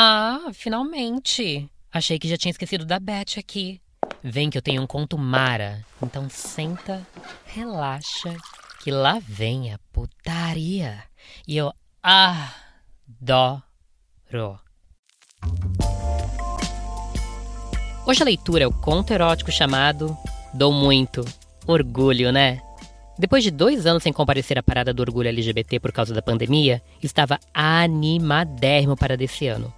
Ah, finalmente. Achei que já tinha esquecido da Beth aqui. Vem que eu tenho um conto mara. Então senta, relaxa, que lá vem a putaria. E eu adoro. Hoje a leitura é o conto erótico chamado Dou Muito. Orgulho, né? Depois de dois anos sem comparecer à parada do orgulho LGBT por causa da pandemia, estava animadérrimo para desse ano.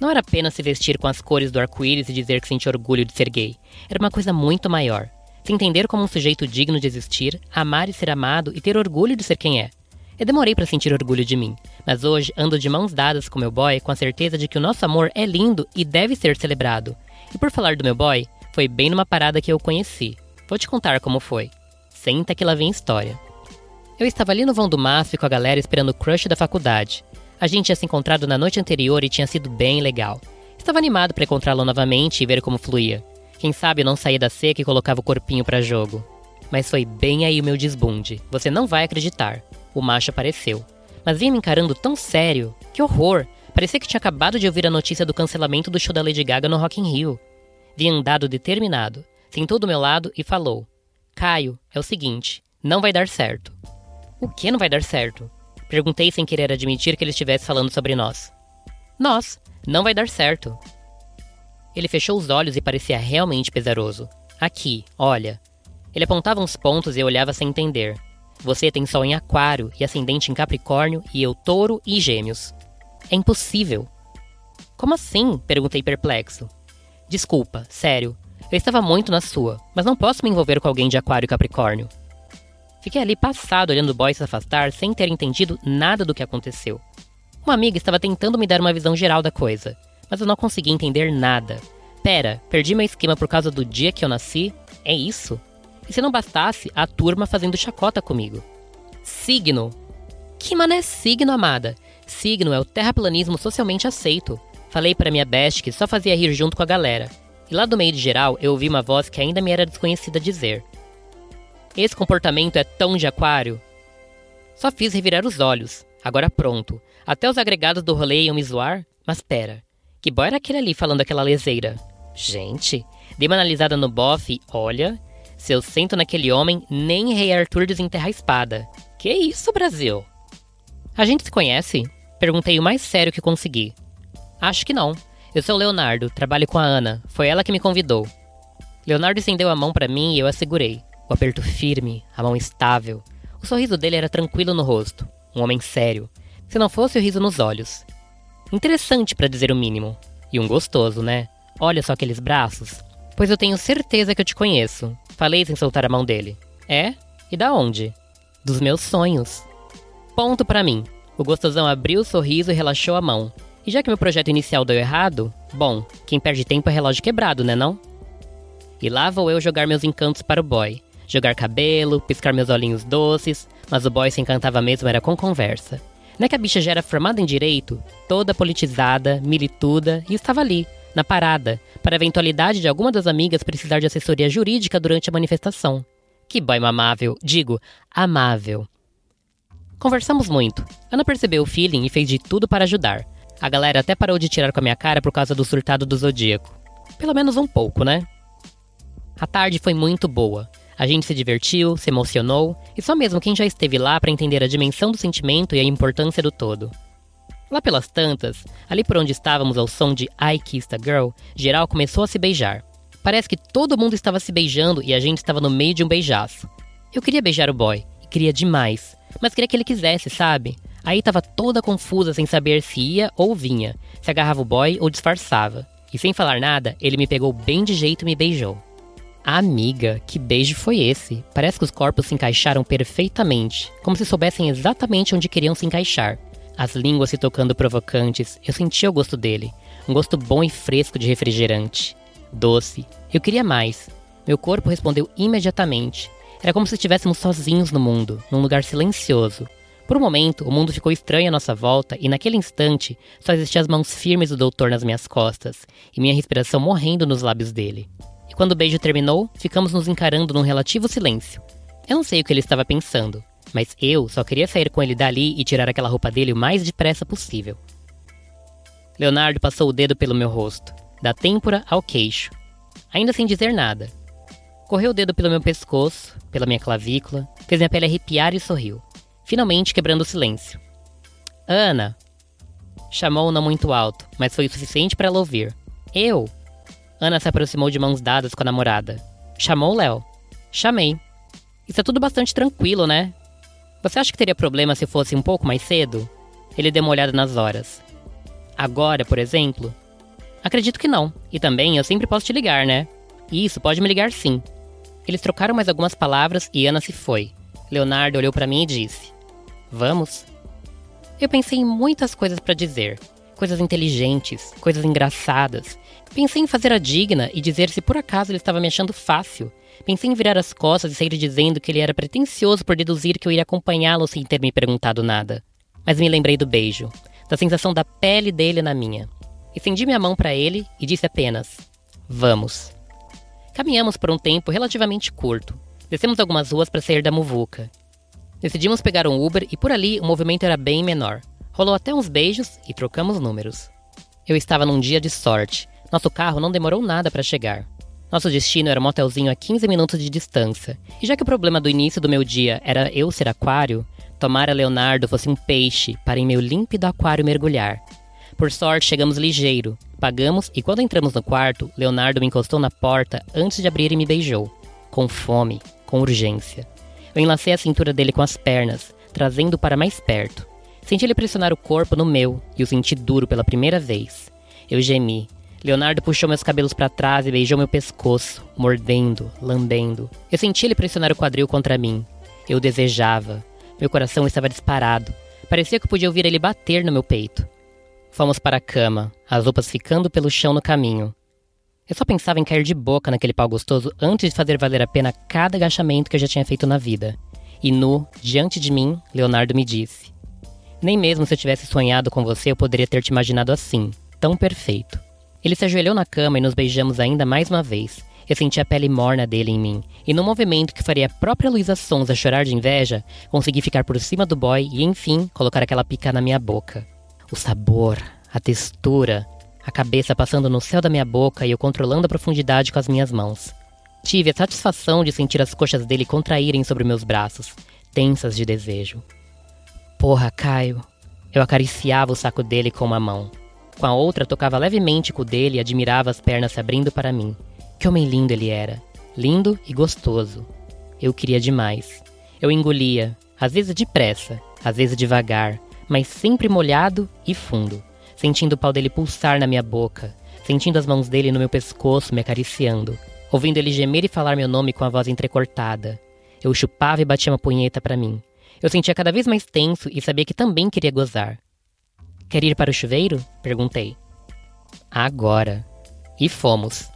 Não era apenas se vestir com as cores do arco-íris e dizer que sentia orgulho de ser gay. Era uma coisa muito maior. Se entender como um sujeito digno de existir, amar e ser amado e ter orgulho de ser quem é. Eu demorei para sentir orgulho de mim, mas hoje ando de mãos dadas com meu boy com a certeza de que o nosso amor é lindo e deve ser celebrado. E por falar do meu boy, foi bem numa parada que eu conheci. Vou te contar como foi. Senta que lá vem história. Eu estava ali no vão do MASP com a galera esperando o crush da faculdade. A gente tinha se encontrado na noite anterior e tinha sido bem legal. Estava animado para encontrá-lo novamente e ver como fluía. Quem sabe eu não saía da seca e colocava o corpinho para jogo. Mas foi bem aí o meu desbunde. Você não vai acreditar. O macho apareceu. Mas vinha me encarando tão sério. Que horror! Parecia que tinha acabado de ouvir a notícia do cancelamento do show da Lady Gaga no Rock in Rio. Vinha andado determinado. Sentou do meu lado e falou: Caio, é o seguinte, não vai dar certo. O que não vai dar certo? Perguntei sem querer admitir que ele estivesse falando sobre nós. Nós, não vai dar certo. Ele fechou os olhos e parecia realmente pesaroso. Aqui, olha. Ele apontava uns pontos e eu olhava sem entender. Você tem sol em Aquário e ascendente em Capricórnio e eu Touro e Gêmeos. É impossível. Como assim? perguntei perplexo. Desculpa, sério. Eu estava muito na sua, mas não posso me envolver com alguém de Aquário e Capricórnio. Fiquei ali passado olhando o boy se afastar sem ter entendido nada do que aconteceu. Uma amiga estava tentando me dar uma visão geral da coisa, mas eu não consegui entender nada. Pera, perdi meu esquema por causa do dia que eu nasci? É isso? E se não bastasse, a turma fazendo chacota comigo. Signo. Que mané signo, amada? Signo é o terraplanismo socialmente aceito. Falei para minha best que só fazia rir junto com a galera. E lá do meio de geral, eu ouvi uma voz que ainda me era desconhecida dizer: Esse comportamento é tão de aquário. Só fiz revirar os olhos. Agora pronto. Até os agregados do rolê iam me zoar? Mas pera. Que boy era aquele ali falando aquela leseira? Gente, dei uma analisada no bofe olha. Se eu sento naquele homem, nem Rei Arthur desenterra a espada. Que isso, Brasil? A gente se conhece? Perguntei o mais sério que consegui. Acho que não. Eu sou o Leonardo, trabalho com a Ana. Foi ela que me convidou. Leonardo estendeu a mão para mim e eu a segurei. O aperto firme, a mão estável. O sorriso dele era tranquilo no rosto. Um homem sério. Se não fosse o riso nos olhos. Interessante para dizer o mínimo. E um gostoso, né? Olha só aqueles braços. Pois eu tenho certeza que eu te conheço. Falei sem soltar a mão dele. É? E da onde? Dos meus sonhos. Ponto para mim. O gostosão abriu o sorriso e relaxou a mão. E já que meu projeto inicial deu errado, bom, quem perde tempo é relógio quebrado, né não? E lá vou eu jogar meus encantos para o boy. Jogar cabelo, piscar meus olhinhos doces, mas o boy se encantava mesmo era com conversa. Não é que a bicha já era formada em direito, toda politizada, milituda, e estava ali, na parada, para a eventualidade de alguma das amigas precisar de assessoria jurídica durante a manifestação. Que boy mamável, digo, amável. Conversamos muito. Ana percebeu o feeling e fez de tudo para ajudar. A galera até parou de tirar com a minha cara por causa do surtado do Zodíaco. Pelo menos um pouco, né? A tarde foi muito boa. A gente se divertiu, se emocionou, e só mesmo quem já esteve lá para entender a dimensão do sentimento e a importância do todo. Lá pelas tantas, ali por onde estávamos ao som de I Kissed a Girl, geral começou a se beijar. Parece que todo mundo estava se beijando e a gente estava no meio de um beijaço. Eu queria beijar o boy, e queria demais, mas queria que ele quisesse, sabe? Aí tava toda confusa sem saber se ia ou vinha, se agarrava o boy ou disfarçava. E sem falar nada, ele me pegou bem de jeito e me beijou. Amiga, que beijo foi esse? Parece que os corpos se encaixaram perfeitamente, como se soubessem exatamente onde queriam se encaixar. As línguas se tocando provocantes, eu sentia o gosto dele, um gosto bom e fresco de refrigerante. Doce. Eu queria mais. Meu corpo respondeu imediatamente. Era como se estivéssemos sozinhos no mundo, num lugar silencioso, por um momento, o mundo ficou estranho à nossa volta e naquele instante só existiam as mãos firmes do doutor nas minhas costas e minha respiração morrendo nos lábios dele. Quando o beijo terminou, ficamos nos encarando num relativo silêncio. Eu não sei o que ele estava pensando, mas eu só queria sair com ele dali e tirar aquela roupa dele o mais depressa possível. Leonardo passou o dedo pelo meu rosto, da têmpora ao queixo, ainda sem dizer nada. Correu o dedo pelo meu pescoço, pela minha clavícula, fez minha pele arrepiar e sorriu, finalmente quebrando o silêncio. Ana! Chamou não muito alto, mas foi o suficiente para ela ouvir. Eu! Ana se aproximou de mãos dadas com a namorada. Chamou Léo. Chamei. Isso é tudo bastante tranquilo, né? Você acha que teria problema se fosse um pouco mais cedo? Ele deu uma olhada nas horas. Agora, por exemplo? Acredito que não. E também eu sempre posso te ligar, né? Isso, pode me ligar sim. Eles trocaram mais algumas palavras e Ana se foi. Leonardo olhou para mim e disse: Vamos? Eu pensei em muitas coisas para dizer. Coisas inteligentes, coisas engraçadas. Pensei em fazer a digna e dizer se por acaso ele estava me achando fácil. Pensei em virar as costas e sair dizendo que ele era pretensioso por deduzir que eu iria acompanhá-lo sem ter me perguntado nada. Mas me lembrei do beijo, da sensação da pele dele na minha. Estendi minha mão para ele e disse apenas: Vamos. Caminhamos por um tempo relativamente curto. Descemos algumas ruas para sair da muvuca. Decidimos pegar um Uber e por ali o movimento era bem menor. Rolou até uns beijos e trocamos números. Eu estava num dia de sorte. Nosso carro não demorou nada para chegar. Nosso destino era um motelzinho a 15 minutos de distância. E já que o problema do início do meu dia era eu ser aquário, tomara Leonardo fosse um peixe para em meu límpido aquário mergulhar. Por sorte, chegamos ligeiro. Pagamos e quando entramos no quarto, Leonardo me encostou na porta antes de abrir e me beijou. Com fome, com urgência. Eu enlacei a cintura dele com as pernas, trazendo-o para mais perto. Senti ele pressionar o corpo no meu e o senti duro pela primeira vez. Eu gemi. Leonardo puxou meus cabelos para trás e beijou meu pescoço, mordendo, lambendo. Eu senti ele pressionar o quadril contra mim. Eu desejava. Meu coração estava disparado. Parecia que eu podia ouvir ele bater no meu peito. Fomos para a cama, as roupas ficando pelo chão no caminho. Eu só pensava em cair de boca naquele pau gostoso antes de fazer valer a pena cada agachamento que eu já tinha feito na vida. E nu, diante de mim, Leonardo me disse: Nem mesmo se eu tivesse sonhado com você eu poderia ter te imaginado assim, tão perfeito. Ele se ajoelhou na cama e nos beijamos ainda mais uma vez. Eu senti a pele morna dele em mim, e num movimento que faria a própria Luísa Sonza chorar de inveja, consegui ficar por cima do boy e, enfim, colocar aquela pica na minha boca. O sabor, a textura, a cabeça passando no céu da minha boca e eu controlando a profundidade com as minhas mãos. Tive a satisfação de sentir as coxas dele contraírem sobre meus braços, tensas de desejo. Porra, Caio. Eu acariciava o saco dele com uma mão. Com a outra, tocava levemente com o dele e admirava as pernas se abrindo para mim. Que homem lindo ele era. Lindo e gostoso. Eu queria demais. Eu engolia, às vezes depressa, às vezes devagar, mas sempre molhado e fundo, sentindo o pau dele pulsar na minha boca, sentindo as mãos dele no meu pescoço me acariciando, ouvindo ele gemer e falar meu nome com a voz entrecortada. Eu chupava e batia uma punheta para mim. Eu sentia cada vez mais tenso e sabia que também queria gozar. Quer ir para o chuveiro? Perguntei. Agora. E fomos.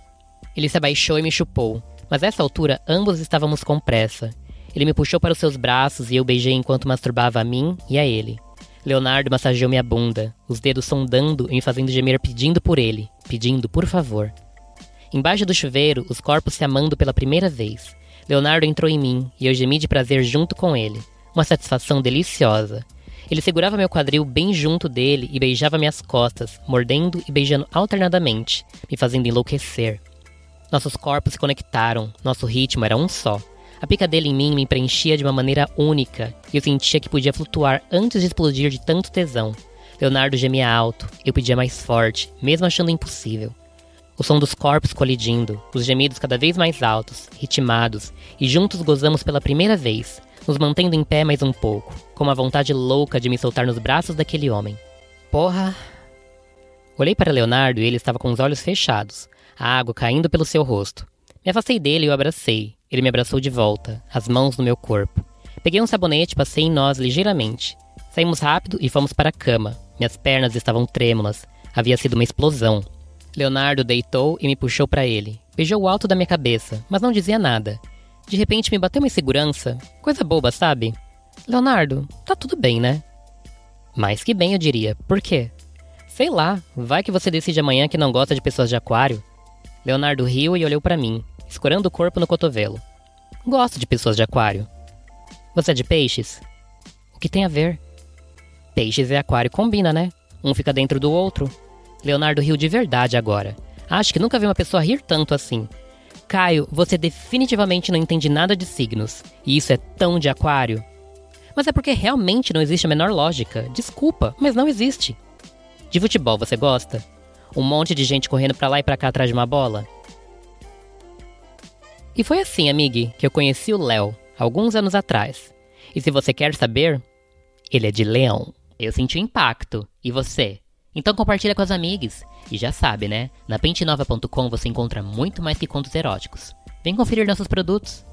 Ele se abaixou e me chupou, mas a essa altura ambos estávamos com pressa. Ele me puxou para os seus braços e eu beijei enquanto masturbava a mim e a ele. Leonardo massageou minha bunda, os dedos sondando e me fazendo gemer pedindo por ele, pedindo por favor. Embaixo do chuveiro, os corpos se amando pela primeira vez. Leonardo entrou em mim e eu gemi de prazer junto com ele. Uma satisfação deliciosa. Ele segurava meu quadril bem junto dele e beijava minhas costas, mordendo e beijando alternadamente, me fazendo enlouquecer. Nossos corpos se conectaram, nosso ritmo era um só. A pica dele em mim me preenchia de uma maneira única e eu sentia que podia flutuar antes de explodir de tanto tesão. Leonardo gemia alto, eu pedia mais forte, mesmo achando impossível. O som dos corpos colidindo, os gemidos cada vez mais altos, ritmados, e juntos gozamos pela primeira vez, nos mantendo em pé mais um pouco, com uma vontade louca de me soltar nos braços daquele homem. Porra! Olhei para Leonardo e ele estava com os olhos fechados, a água caindo pelo seu rosto. Me afastei dele e o abracei. Ele me abraçou de volta, as mãos no meu corpo. Peguei um sabonete e passei em nós ligeiramente. Saímos rápido e fomos para a cama. Minhas pernas estavam trêmulas. Havia sido uma explosão. Leonardo deitou e me puxou para ele. Beijou o alto da minha cabeça, mas não dizia nada. De repente me bateu uma insegurança. Coisa boba, sabe? Leonardo, tá tudo bem, né? Mais que bem, eu diria. Por quê? Sei lá, vai que você decide amanhã que não gosta de pessoas de aquário. Leonardo riu e olhou para mim, escorando o corpo no cotovelo. Gosto de pessoas de aquário. Você é de peixes? O que tem a ver? Peixes e aquário combina, né? Um fica dentro do outro. Leonardo riu de verdade agora. Acho que nunca vi uma pessoa rir tanto assim. Caio, você definitivamente não entende nada de signos. E isso é tão de aquário. Mas é porque realmente não existe a menor lógica. Desculpa, mas não existe. De futebol você gosta? Um monte de gente correndo pra lá e pra cá atrás de uma bola? E foi assim, amigue, que eu conheci o Léo, alguns anos atrás. E se você quer saber, ele é de leão. Eu senti o impacto. E você? Então compartilha com as amigas. E já sabe, né? Na pentenova.com você encontra muito mais que contos eróticos. Vem conferir nossos produtos.